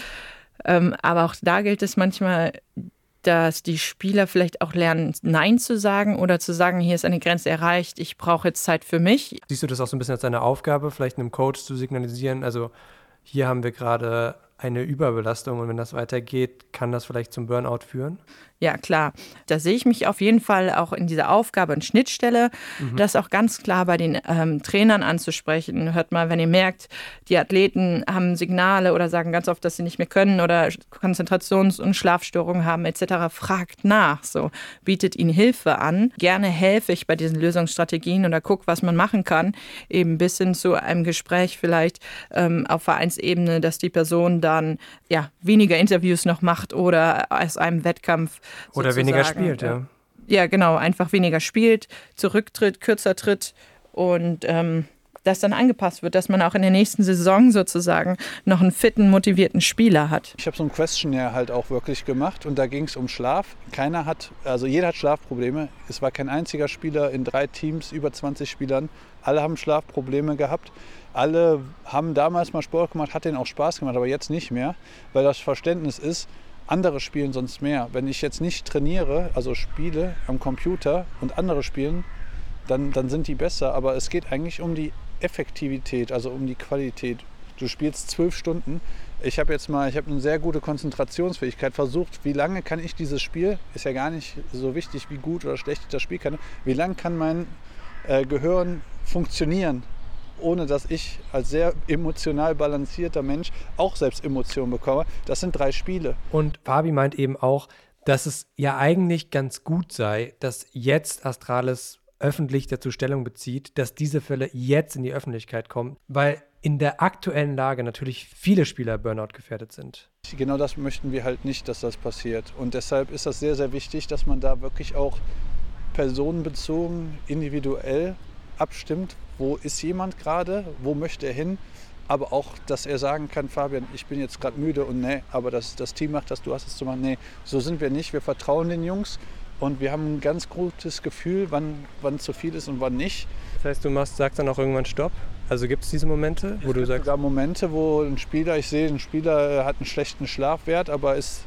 Ähm, aber auch da gilt es manchmal, dass die Spieler vielleicht auch lernen, Nein zu sagen oder zu sagen, hier ist eine Grenze erreicht, ich brauche jetzt Zeit für mich. Siehst du das auch so ein bisschen als deine Aufgabe, vielleicht einem Coach zu signalisieren? Also hier haben wir gerade eine Überbelastung und wenn das weitergeht, kann das vielleicht zum Burnout führen? Ja, klar. Da sehe ich mich auf jeden Fall auch in dieser Aufgabe und Schnittstelle, Mhm. das auch ganz klar bei den ähm, Trainern anzusprechen. Hört mal, wenn ihr merkt, die Athleten haben Signale oder sagen ganz oft, dass sie nicht mehr können oder Konzentrations- und Schlafstörungen haben etc., fragt nach. So, bietet ihnen Hilfe an. Gerne helfe ich bei diesen Lösungsstrategien oder guck, was man machen kann. Eben bis hin zu einem Gespräch vielleicht ähm, auf Vereinsebene, dass die Person dann ja weniger Interviews noch macht oder aus einem Wettkampf Oder weniger spielt, ja. Ja, genau, einfach weniger spielt, zurücktritt, kürzer tritt und ähm, das dann angepasst wird, dass man auch in der nächsten Saison sozusagen noch einen fitten, motivierten Spieler hat. Ich habe so ein Questionnaire halt auch wirklich gemacht und da ging es um Schlaf. Keiner hat, also jeder hat Schlafprobleme. Es war kein einziger Spieler in drei Teams, über 20 Spielern. Alle haben Schlafprobleme gehabt. Alle haben damals mal Sport gemacht, hat denen auch Spaß gemacht, aber jetzt nicht mehr, weil das Verständnis ist, andere spielen sonst mehr. Wenn ich jetzt nicht trainiere, also spiele am Computer und andere spielen, dann, dann sind die besser. Aber es geht eigentlich um die Effektivität, also um die Qualität. Du spielst zwölf Stunden. Ich habe jetzt mal, ich habe eine sehr gute Konzentrationsfähigkeit versucht. Wie lange kann ich dieses Spiel, ist ja gar nicht so wichtig, wie gut oder schlecht ich das Spiel kann, wie lange kann mein äh, Gehirn funktionieren? Ohne dass ich als sehr emotional balancierter Mensch auch selbst Emotionen bekomme. Das sind drei Spiele. Und Fabi meint eben auch, dass es ja eigentlich ganz gut sei, dass jetzt Astralis öffentlich dazu Stellung bezieht, dass diese Fälle jetzt in die Öffentlichkeit kommen, weil in der aktuellen Lage natürlich viele Spieler Burnout gefährdet sind. Genau das möchten wir halt nicht, dass das passiert. Und deshalb ist das sehr, sehr wichtig, dass man da wirklich auch personenbezogen, individuell abstimmt, wo ist jemand gerade, wo möchte er hin, aber auch, dass er sagen kann, Fabian, ich bin jetzt gerade müde und nee, aber das, das Team macht das, du hast es zu machen. Nee, so sind wir nicht. Wir vertrauen den Jungs und wir haben ein ganz gutes Gefühl, wann, wann zu viel ist und wann nicht. Das heißt, du machst, sagst dann auch irgendwann Stopp? Also gibt es diese Momente, wo es du sagst. sogar Momente, wo ein Spieler, ich sehe, ein Spieler hat einen schlechten Schlafwert, aber ist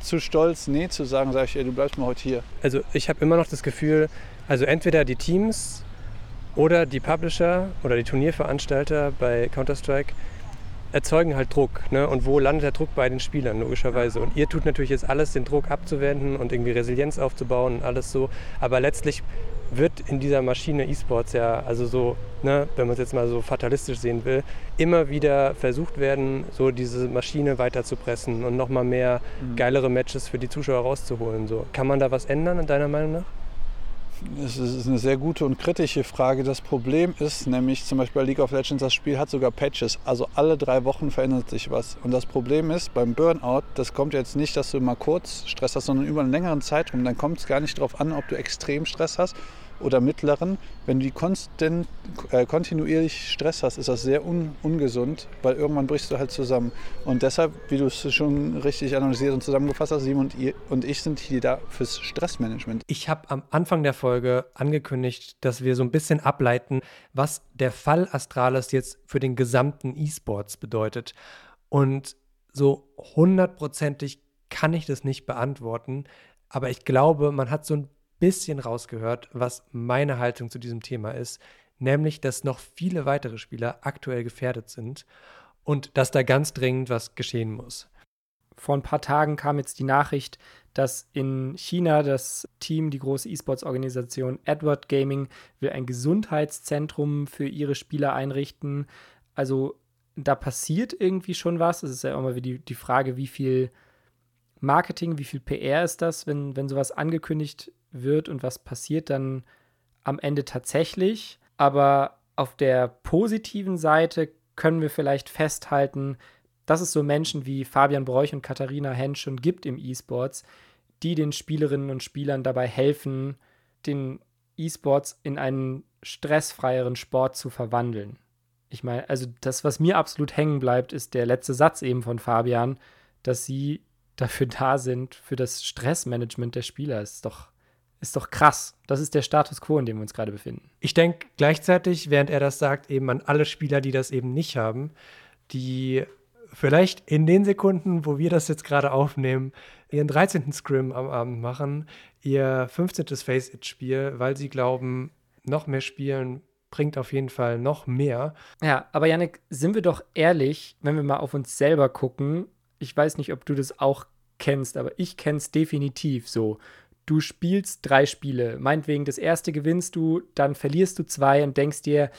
zu stolz, nee zu sagen, sage ich, ey, du bleibst mal heute hier. Also ich habe immer noch das Gefühl, also entweder die Teams oder die Publisher oder die Turnierveranstalter bei Counter-Strike erzeugen halt Druck. Ne? Und wo landet der Druck bei den Spielern, logischerweise? Und ihr tut natürlich jetzt alles, den Druck abzuwenden und irgendwie Resilienz aufzubauen und alles so. Aber letztlich wird in dieser Maschine E-Sports ja, also so, ne, wenn man es jetzt mal so fatalistisch sehen will, immer wieder versucht werden, so diese Maschine weiterzupressen und nochmal mehr mhm. geilere Matches für die Zuschauer rauszuholen. So. Kann man da was ändern, in deiner Meinung nach? Es ist eine sehr gute und kritische Frage. Das Problem ist nämlich zum Beispiel bei League of Legends, das Spiel hat sogar Patches. Also alle drei Wochen verändert sich was. Und das Problem ist beim Burnout, das kommt jetzt nicht, dass du mal kurz Stress hast, sondern über einen längeren Zeitraum. Dann kommt es gar nicht darauf an, ob du extrem Stress hast oder mittleren, wenn du konstant, äh, kontinuierlich Stress hast, ist das sehr un, ungesund, weil irgendwann brichst du halt zusammen. Und deshalb, wie du es schon richtig analysiert und zusammengefasst hast, Simon und, ihr, und ich sind hier da fürs Stressmanagement. Ich habe am Anfang der Folge angekündigt, dass wir so ein bisschen ableiten, was der Fall Astralis jetzt für den gesamten E-Sports bedeutet. Und so hundertprozentig kann ich das nicht beantworten, aber ich glaube, man hat so ein bisschen rausgehört, was meine Haltung zu diesem Thema ist, nämlich, dass noch viele weitere Spieler aktuell gefährdet sind und dass da ganz dringend was geschehen muss. Vor ein paar Tagen kam jetzt die Nachricht, dass in China das Team, die große E-Sports-Organisation Edward Gaming, will ein Gesundheitszentrum für ihre Spieler einrichten. Also da passiert irgendwie schon was. Es ist ja immer die, die Frage, wie viel Marketing, wie viel PR ist das, wenn, wenn sowas angekündigt wird und was passiert dann am Ende tatsächlich. Aber auf der positiven Seite können wir vielleicht festhalten, dass es so Menschen wie Fabian Bräuch und Katharina Hensch schon gibt im E-Sports, die den Spielerinnen und Spielern dabei helfen, den E-Sports in einen stressfreieren Sport zu verwandeln. Ich meine, also das, was mir absolut hängen bleibt, ist der letzte Satz eben von Fabian, dass sie dafür da sind, für das Stressmanagement der Spieler. Ist doch ist doch krass. Das ist der Status quo, in dem wir uns gerade befinden. Ich denke gleichzeitig, während er das sagt, eben an alle Spieler, die das eben nicht haben, die vielleicht in den Sekunden, wo wir das jetzt gerade aufnehmen, ihren 13. Scrim am Abend machen, ihr 15. Face-It-Spiel, weil sie glauben, noch mehr spielen bringt auf jeden Fall noch mehr. Ja, aber Janik, sind wir doch ehrlich, wenn wir mal auf uns selber gucken. Ich weiß nicht, ob du das auch kennst, aber ich kenne es definitiv so du spielst drei Spiele. Meinetwegen, das erste gewinnst du, dann verlierst du zwei und denkst dir,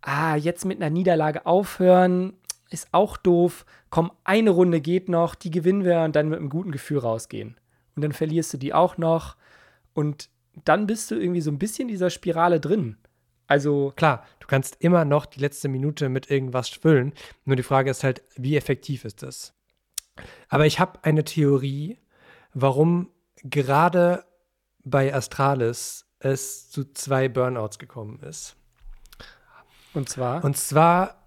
ah, jetzt mit einer Niederlage aufhören, ist auch doof. Komm, eine Runde geht noch, die gewinnen wir und dann mit einem guten Gefühl rausgehen. Und dann verlierst du die auch noch und dann bist du irgendwie so ein bisschen in dieser Spirale drin. Also klar, du kannst immer noch die letzte Minute mit irgendwas füllen. Nur die Frage ist halt, wie effektiv ist das? Aber ich habe eine Theorie, warum gerade bei Astralis es zu zwei Burnouts gekommen ist. Und zwar? Und zwar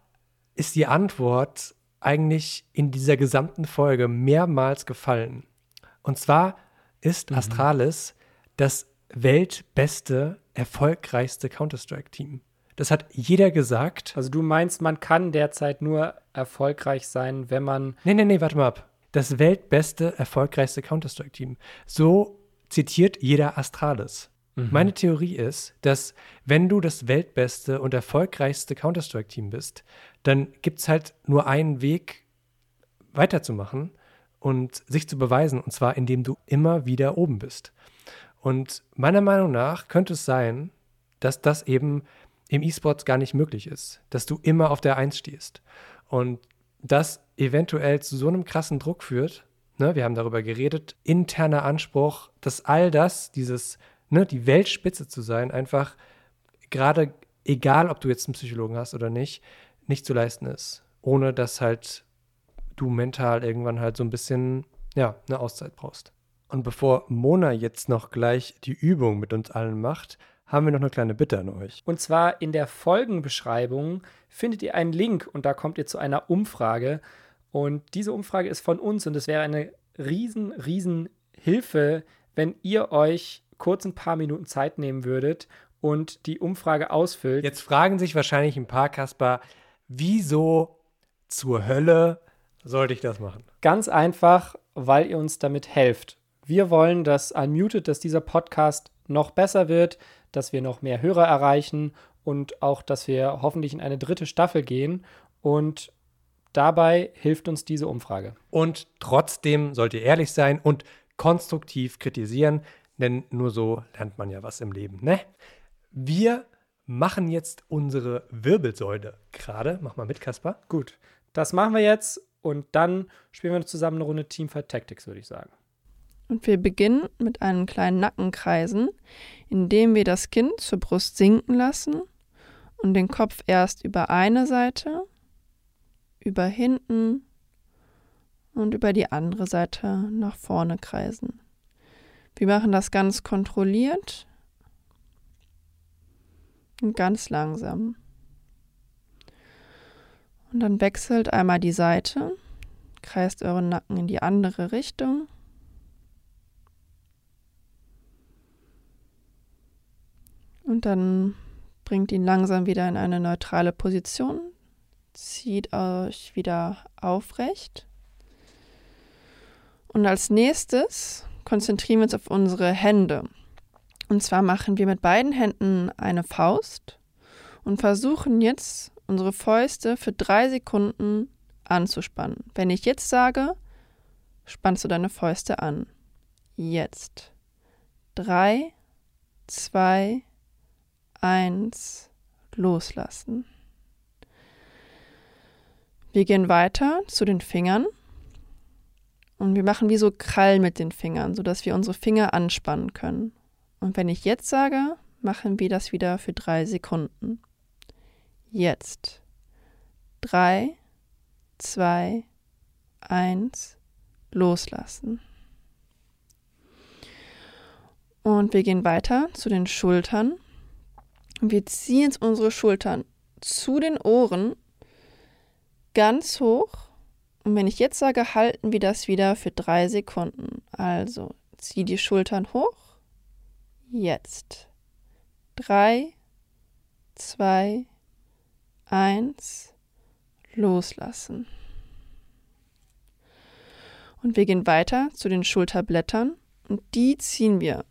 ist die Antwort eigentlich in dieser gesamten Folge mehrmals gefallen. Und zwar ist Astralis das weltbeste, erfolgreichste Counter-Strike-Team. Das hat jeder gesagt. Also du meinst, man kann derzeit nur erfolgreich sein, wenn man. Nee, nee, nee, warte mal ab. Das weltbeste, erfolgreichste Counter-Strike-Team. So zitiert jeder Astralis. Mhm. Meine Theorie ist, dass wenn du das weltbeste und erfolgreichste Counter-Strike-Team bist, dann gibt es halt nur einen Weg, weiterzumachen und sich zu beweisen, und zwar indem du immer wieder oben bist. Und meiner Meinung nach könnte es sein, dass das eben im E-Sports gar nicht möglich ist, dass du immer auf der Eins stehst. Und das eventuell zu so einem krassen Druck führt, ne, wir haben darüber geredet, interner Anspruch, dass all das, dieses, ne, die Weltspitze zu sein, einfach gerade, egal ob du jetzt einen Psychologen hast oder nicht, nicht zu leisten ist. Ohne dass halt du mental irgendwann halt so ein bisschen, ja, eine Auszeit brauchst. Und bevor Mona jetzt noch gleich die Übung mit uns allen macht, haben wir noch eine kleine Bitte an euch. Und zwar in der Folgenbeschreibung findet ihr einen Link und da kommt ihr zu einer Umfrage. Und diese Umfrage ist von uns und es wäre eine riesen, riesen Hilfe, wenn ihr euch kurz ein paar Minuten Zeit nehmen würdet und die Umfrage ausfüllt. Jetzt fragen sich wahrscheinlich ein paar Kasper, wieso zur Hölle sollte ich das machen? Ganz einfach, weil ihr uns damit helft. Wir wollen, dass Unmuted, dass dieser Podcast noch besser wird, dass wir noch mehr Hörer erreichen und auch, dass wir hoffentlich in eine dritte Staffel gehen. Und dabei hilft uns diese Umfrage. Und trotzdem sollt ihr ehrlich sein und konstruktiv kritisieren, denn nur so lernt man ja was im Leben, ne? Wir machen jetzt unsere Wirbelsäule gerade. Mach mal mit, Kaspar. Gut, das machen wir jetzt und dann spielen wir zusammen eine Runde Teamfight Tactics, würde ich sagen. Und wir beginnen mit einem kleinen Nackenkreisen, indem wir das Kinn zur Brust sinken lassen und den Kopf erst über eine Seite, über hinten und über die andere Seite nach vorne kreisen. Wir machen das ganz kontrolliert und ganz langsam. Und dann wechselt einmal die Seite, kreist euren Nacken in die andere Richtung. Dann bringt ihn langsam wieder in eine neutrale Position. Zieht euch wieder aufrecht. Und als nächstes konzentrieren wir uns auf unsere Hände. Und zwar machen wir mit beiden Händen eine Faust und versuchen jetzt unsere Fäuste für drei Sekunden anzuspannen. Wenn ich jetzt sage, spannst du deine Fäuste an. Jetzt. Drei, zwei, eins, loslassen. Wir gehen weiter zu den Fingern und wir machen wie so Krallen mit den Fingern, sodass wir unsere Finger anspannen können. Und wenn ich jetzt sage, machen wir das wieder für drei Sekunden. Jetzt. Drei, zwei, eins, loslassen. Und wir gehen weiter zu den Schultern. Und wir ziehen jetzt unsere Schultern zu den Ohren ganz hoch. Und wenn ich jetzt sage, halten wir das wieder für drei Sekunden. Also zieh die Schultern hoch. Jetzt. Drei, zwei, eins, loslassen. Und wir gehen weiter zu den Schulterblättern und die ziehen wir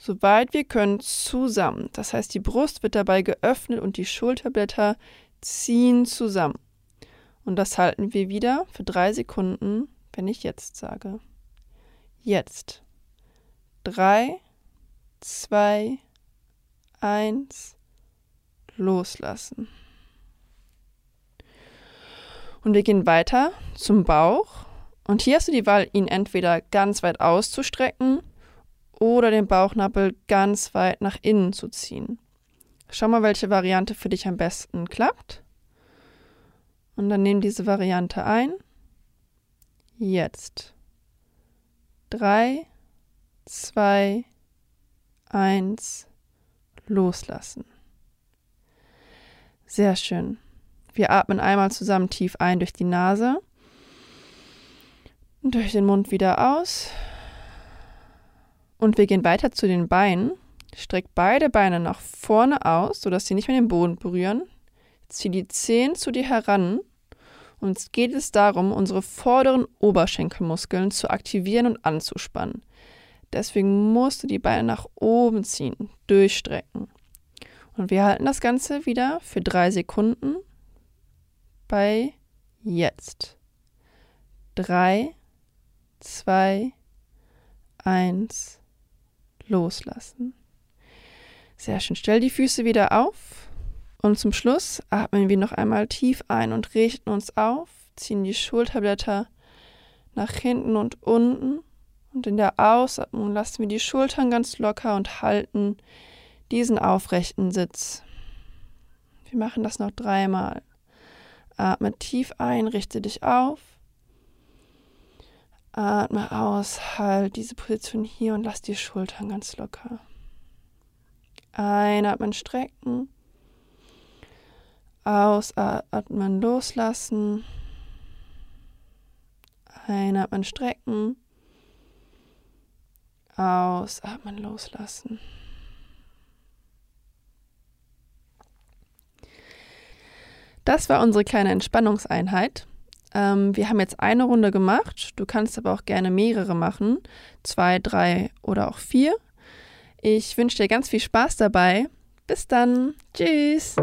so weit wir können zusammen. Das heißt, die Brust wird dabei geöffnet und die Schulterblätter ziehen zusammen. Und das halten wir wieder für drei Sekunden, wenn ich jetzt sage. Jetzt. Drei, zwei, eins, loslassen. Und wir gehen weiter zum Bauch. Und hier hast du die Wahl, ihn entweder ganz weit auszustrecken oder den Bauchnabel ganz weit nach innen zu ziehen. Schau mal, welche Variante für dich am besten klappt. Und dann nimm diese Variante ein. Jetzt. Drei, zwei, eins, loslassen. Sehr schön. Wir atmen einmal zusammen tief ein durch die Nase und durch den Mund wieder aus. Und wir gehen weiter zu den Beinen. Streck beide Beine nach vorne aus, sodass sie nicht mehr den Boden berühren. Zieh die Zehen zu dir heran. Und es geht es darum, unsere vorderen Oberschenkelmuskeln zu aktivieren und anzuspannen. Deswegen musst du die Beine nach oben ziehen, durchstrecken. Und wir halten das Ganze wieder für drei Sekunden bei jetzt. Drei, zwei, eins, loslassen. Sehr schön. Stell die Füße wieder auf. Und zum Schluss atmen wir noch einmal tief ein und richten uns auf, ziehen die Schulterblätter nach hinten und unten. Und in der Ausatmung lassen wir die Schultern ganz locker und halten diesen aufrechten Sitz. Wir machen das noch dreimal. Atme tief ein, richte dich auf. Atme aus, halt diese Position hier und lass die Schultern ganz locker. Einatmen, strecken. Ausatmen, loslassen. Einatmen, strecken. Ausatmen, loslassen. Das war unsere kleine Entspannungseinheit. Ähm, wir haben jetzt eine Runde gemacht. Du kannst aber auch gerne mehrere machen. Zwei, drei oder auch vier. Ich wünsche dir ganz viel Spaß dabei. Bis dann. Tschüss.